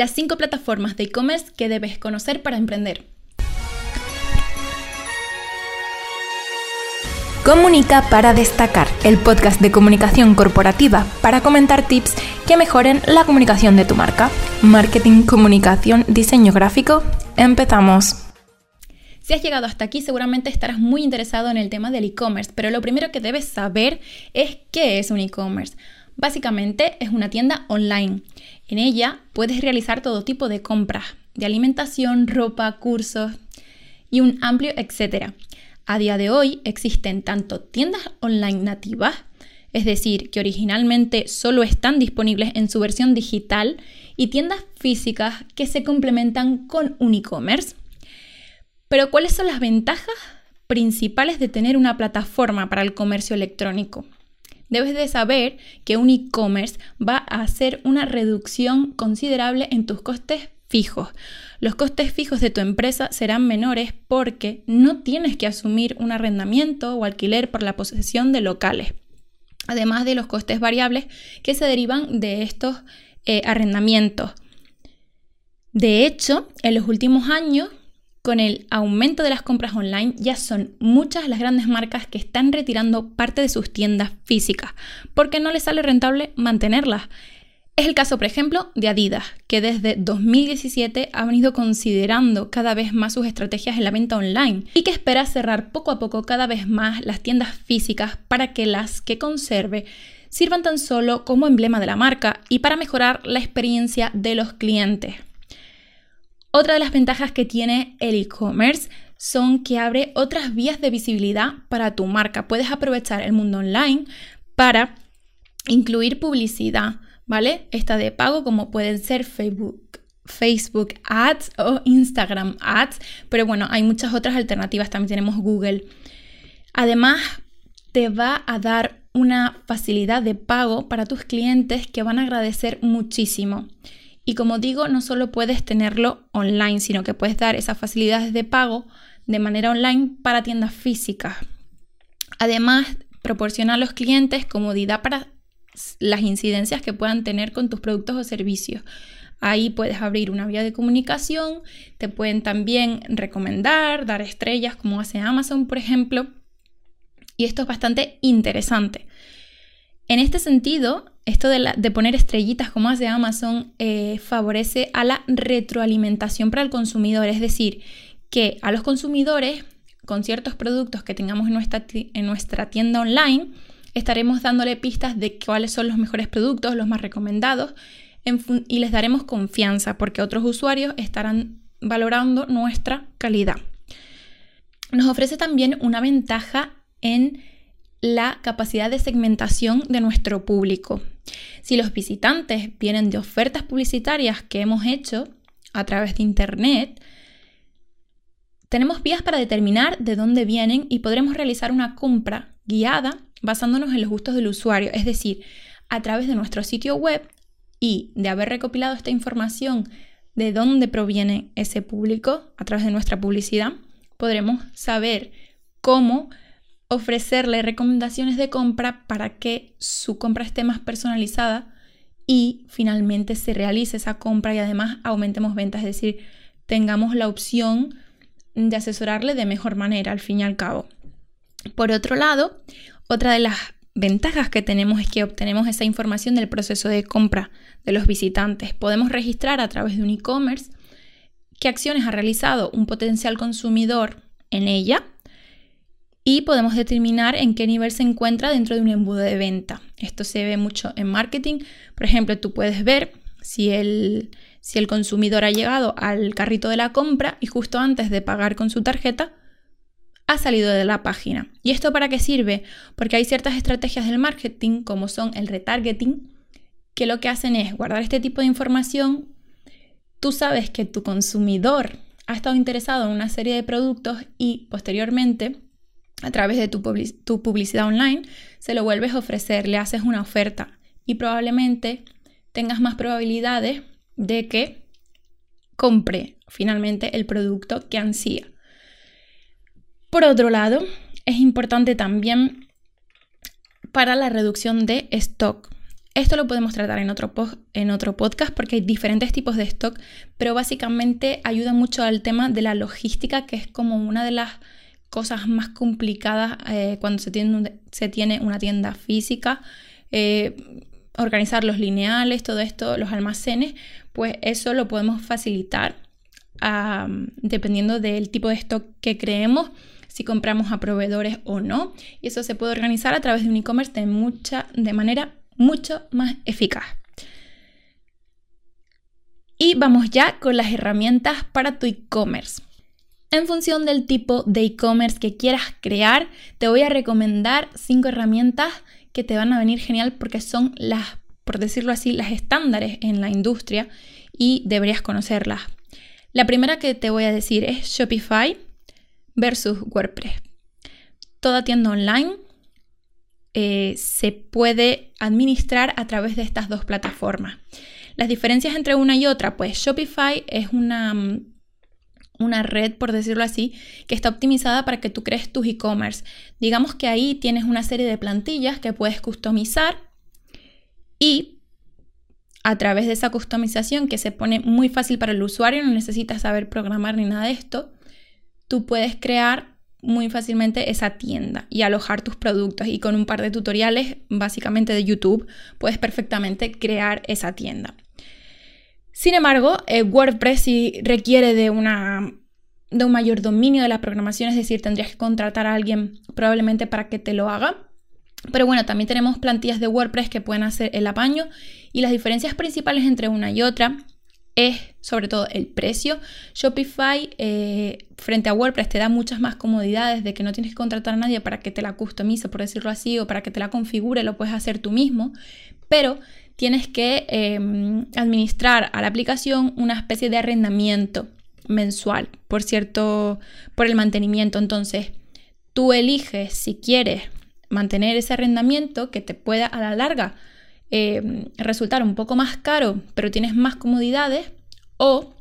Las 5 plataformas de e-commerce que debes conocer para emprender. Comunica para destacar, el podcast de comunicación corporativa para comentar tips que mejoren la comunicación de tu marca. Marketing, comunicación, diseño gráfico. Empezamos. Si has llegado hasta aquí, seguramente estarás muy interesado en el tema del e-commerce, pero lo primero que debes saber es qué es un e-commerce. Básicamente es una tienda online. En ella puedes realizar todo tipo de compras, de alimentación, ropa, cursos y un amplio etcétera. A día de hoy existen tanto tiendas online nativas, es decir, que originalmente solo están disponibles en su versión digital, y tiendas físicas que se complementan con un e-commerce. Pero ¿cuáles son las ventajas principales de tener una plataforma para el comercio electrónico? Debes de saber que un e-commerce va a hacer una reducción considerable en tus costes fijos. Los costes fijos de tu empresa serán menores porque no tienes que asumir un arrendamiento o alquiler por la posesión de locales, además de los costes variables que se derivan de estos eh, arrendamientos. De hecho, en los últimos años con el aumento de las compras online, ya son muchas las grandes marcas que están retirando parte de sus tiendas físicas porque no les sale rentable mantenerlas. Es el caso, por ejemplo, de Adidas, que desde 2017 ha venido considerando cada vez más sus estrategias en la venta online y que espera cerrar poco a poco cada vez más las tiendas físicas para que las que conserve sirvan tan solo como emblema de la marca y para mejorar la experiencia de los clientes. Otra de las ventajas que tiene el e-commerce son que abre otras vías de visibilidad para tu marca. Puedes aprovechar el mundo online para incluir publicidad, ¿vale? Esta de pago como pueden ser Facebook, Facebook Ads o Instagram Ads, pero bueno, hay muchas otras alternativas, también tenemos Google. Además, te va a dar una facilidad de pago para tus clientes que van a agradecer muchísimo. Y como digo, no solo puedes tenerlo online, sino que puedes dar esas facilidades de pago de manera online para tiendas físicas. Además, proporciona a los clientes comodidad para las incidencias que puedan tener con tus productos o servicios. Ahí puedes abrir una vía de comunicación, te pueden también recomendar, dar estrellas como hace Amazon, por ejemplo. Y esto es bastante interesante. En este sentido, esto de, poner estrellitas como hace Amazon eh, favorece a la retroalimentación para el consumidor, es decir, que a los consumidores con ciertos productos que tengamos en nuestra, en nuestra tienda online, estaremos dándole pistas de cuáles son los mejores productos, los más recomendados, y les daremos confianza porque otros usuarios estarán valorando nuestra calidad. Nos ofrece también una ventaja en la capacidad de segmentación de nuestro público. Si los visitantes vienen de ofertas publicitarias que hemos hecho a través de Internet, tenemos vías para determinar de dónde vienen y podremos realizar una compra guiada basándonos en los gustos del usuario, es decir, a través de nuestro sitio web y de haber recopilado esta información de dónde proviene ese público a través de nuestra publicidad, podremos saber cómo ofrecerle recomendaciones de compra para que su compra esté más personalizada y finalmente se realice esa compra y además aumentemos ventas, es decir, tengamos la opción de asesorarle de mejor manera al fin y al cabo. Por otro lado, otra de las ventajas que tenemos es que obtenemos esa información del proceso de compra de los visitantes. Podemos registrar a través de un e-commerce qué acciones ha realizado un potencial consumidor en ella y podemos determinar en qué nivel se encuentra dentro de un embudo de venta. Esto se ve mucho en marketing. Por ejemplo, tú puedes ver si el, si el consumidor ha llegado al carrito de la compra y justo antes de pagar con su tarjeta ha salido de la página. ¿Y esto para qué sirve? Porque hay ciertas estrategias del marketing, como son el retargeting, que lo que hacen es guardar este tipo de información. Tú sabes que tu consumidor ha estado interesado en una serie de productos y posteriormente a través de tu, publicidad online, se lo vuelves a ofrecer, le haces una oferta y probablemente tengas más probabilidades de que compre finalmente el producto que ansía. Por otro lado, es importante también para la reducción de stock. esto lo podemos tratar en otro, en otro podcast porque hay diferentes tipos de stock, pero básicamente ayuda mucho al tema de la logística, que es como una de las cosas más complicadas eh, cuando se tiene, se tiene, una tienda física. Eh, organizar los lineales, todo esto, los almacenes, pues eso lo podemos facilitar dependiendo del tipo de stock que creemos, si compramos a proveedores o no. Y eso se puede organizar a través de un e-commerce de, de manera mucho más eficaz. Y vamos ya con las herramientas para tu e-commerce. En función del tipo de e-commerce que quieras crear, te voy a recomendar cinco herramientas que te van a venir genial porque son las, por decirlo así, las estándares en la industria y deberías conocerlas. La primera que te voy a decir es Shopify versus WordPress. Toda tienda online eh, se puede administrar a través de estas dos plataformas. Las diferencias entre una y otra, pues Shopify es una, mm, una red, por decirlo así, que está optimizada para que tú crees tus e-commerce. Digamos que ahí tienes una serie de plantillas que puedes customizar y a través de esa customización que se pone muy fácil para el usuario, no necesitas saber programar ni nada de esto, tú puedes crear muy fácilmente esa tienda y alojar tus productos y con un par de tutoriales básicamente de YouTube puedes perfectamente crear esa tienda. Sin embargo, eh, WordPress sí requiere de, una, de un mayor dominio de la programación, es decir, tendrías que contratar a alguien probablemente para que te lo haga. Pero bueno, también tenemos plantillas de WordPress que pueden hacer el apaño y las diferencias principales entre una y otra es sobre todo el precio. Shopify eh, frente a WordPress te da muchas más comodidades de que no tienes que contratar a nadie para que te la customice, por decirlo así, o para que te la configure, lo puedes hacer tú mismo, pero tienes que em, administrar a la aplicación una especie de arrendamiento mensual, por cierto, por el mantenimiento. Entonces, tú eliges si quieres mantener ese arrendamiento que te pueda a la larga em, resultar un poco más caro, pero tienes más comodidades, o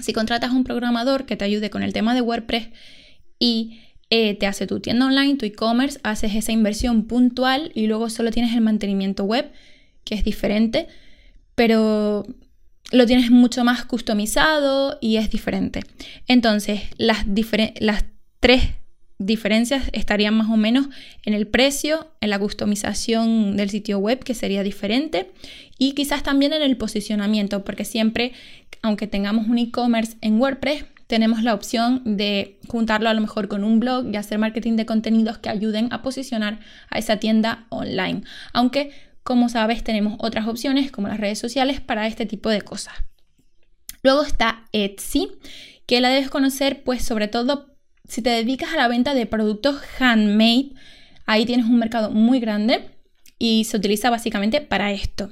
si contratas un programador que te ayude con el tema de WordPress y eh, te hace tu tienda online, tu e-commerce, haces esa inversión puntual y luego solo tienes el mantenimiento web, que es diferente, pero lo tienes mucho más customizado y es diferente. Entonces, las, las tres diferencias estarían más o menos en el precio, en la customización del sitio web, que sería diferente, y quizás también en el posicionamiento, porque siempre, aunque tengamos un e-commerce en WordPress, tenemos la opción de juntarlo a lo mejor con un blog y hacer marketing de contenidos que ayuden a posicionar a esa tienda online. Aunque, como sabes, tenemos otras opciones como las redes sociales para este tipo de cosas. Luego está Etsy, que la debes conocer pues sobre todo si te dedicas a la venta de productos handmade, ahí tienes un mercado muy grande y se utiliza básicamente para esto.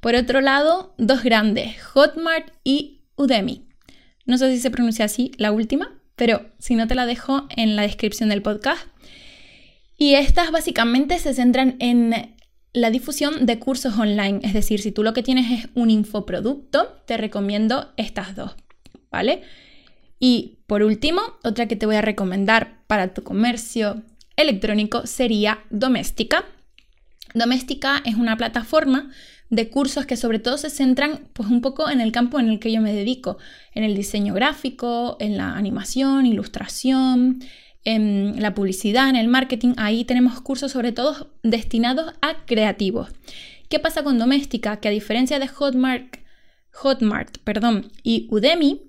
Por otro lado, dos grandes, Hotmart y Udemy. No sé si se pronuncia así la última, pero si no te la dejo en la descripción del podcast. Y estas básicamente se centran en la difusión de cursos online, es decir, si tú lo que tienes es un infoproducto, te recomiendo estas dos, ¿vale? Y por último, otra que te voy a recomendar para tu comercio electrónico sería Doméstica. Doméstica es una plataforma de cursos que sobre todo se centran pues un poco en el campo en el que yo me dedico, en el diseño gráfico, en la animación, ilustración, en la publicidad, en el marketing. Ahí tenemos cursos sobre todo destinados a creativos. ¿Qué pasa con Doméstica? Que a diferencia de Hotmart, Hotmart perdón, y Udemy,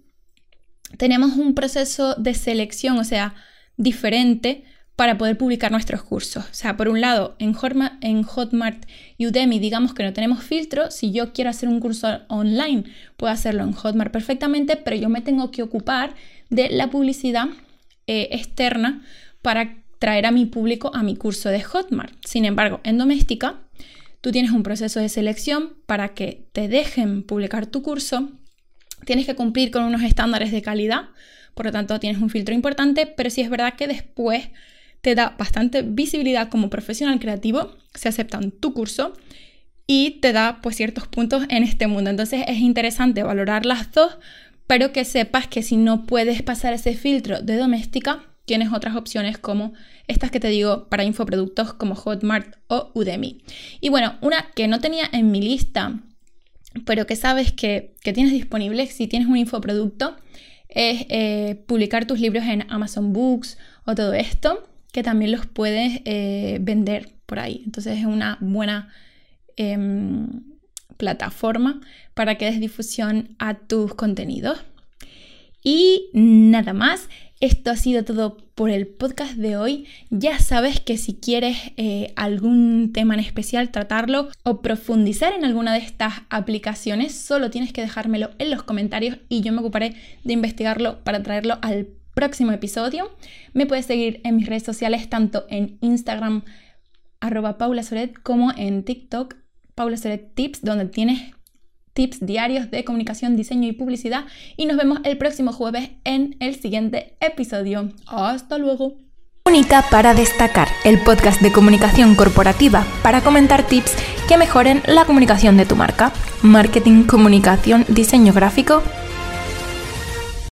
tenemos un proceso de selección, o sea, diferente para poder publicar nuestros cursos. O sea, por un lado, en, Hotmart y Udemy, digamos que no tenemos filtro. Si yo quiero hacer un curso online, puedo hacerlo en Hotmart perfectamente, pero yo me tengo que ocupar de la publicidad eh, externa para traer a mi público a mi curso de Hotmart. Sin embargo, en Doméstica, tú tienes un proceso de selección para que te dejen publicar tu curso Tienes que cumplir con unos estándares de calidad, por lo tanto tienes un filtro importante, pero sí es verdad que después te da bastante visibilidad como profesional creativo, se aceptan tu curso y te da pues ciertos puntos en este mundo. Entonces es interesante valorar las dos, pero que sepas que si no puedes pasar ese filtro de doméstica, tienes otras opciones como estas que te digo para infoproductos como Hotmart o Udemy. Y bueno, una que no tenía en mi lista, pero que sabes que, tienes disponible si tienes un infoproducto, es eh, publicar tus libros en Amazon Books o todo esto, que también los puedes eh, vender por ahí. Entonces es una buena em, plataforma para que des difusión a tus contenidos. Y nada más, esto ha sido todo por el podcast de hoy. Ya sabes que si quieres eh, algún tema en especial, tratarlo o profundizar en alguna de estas aplicaciones, solo tienes que dejármelo en los comentarios y yo me ocuparé de investigarlo para traerlo al próximo episodio. Me puedes seguir en mis redes sociales, tanto en Instagram, arroba Paula como en TikTok, Paula Soret Tips, donde tienes tips diarios de comunicación, diseño y publicidad. Y nos vemos el próximo jueves en el siguiente episodio. Hasta luego. Única para destacar, el podcast de comunicación corporativa para comentar tips que mejoren la comunicación de tu marca. Marketing, comunicación, diseño gráfico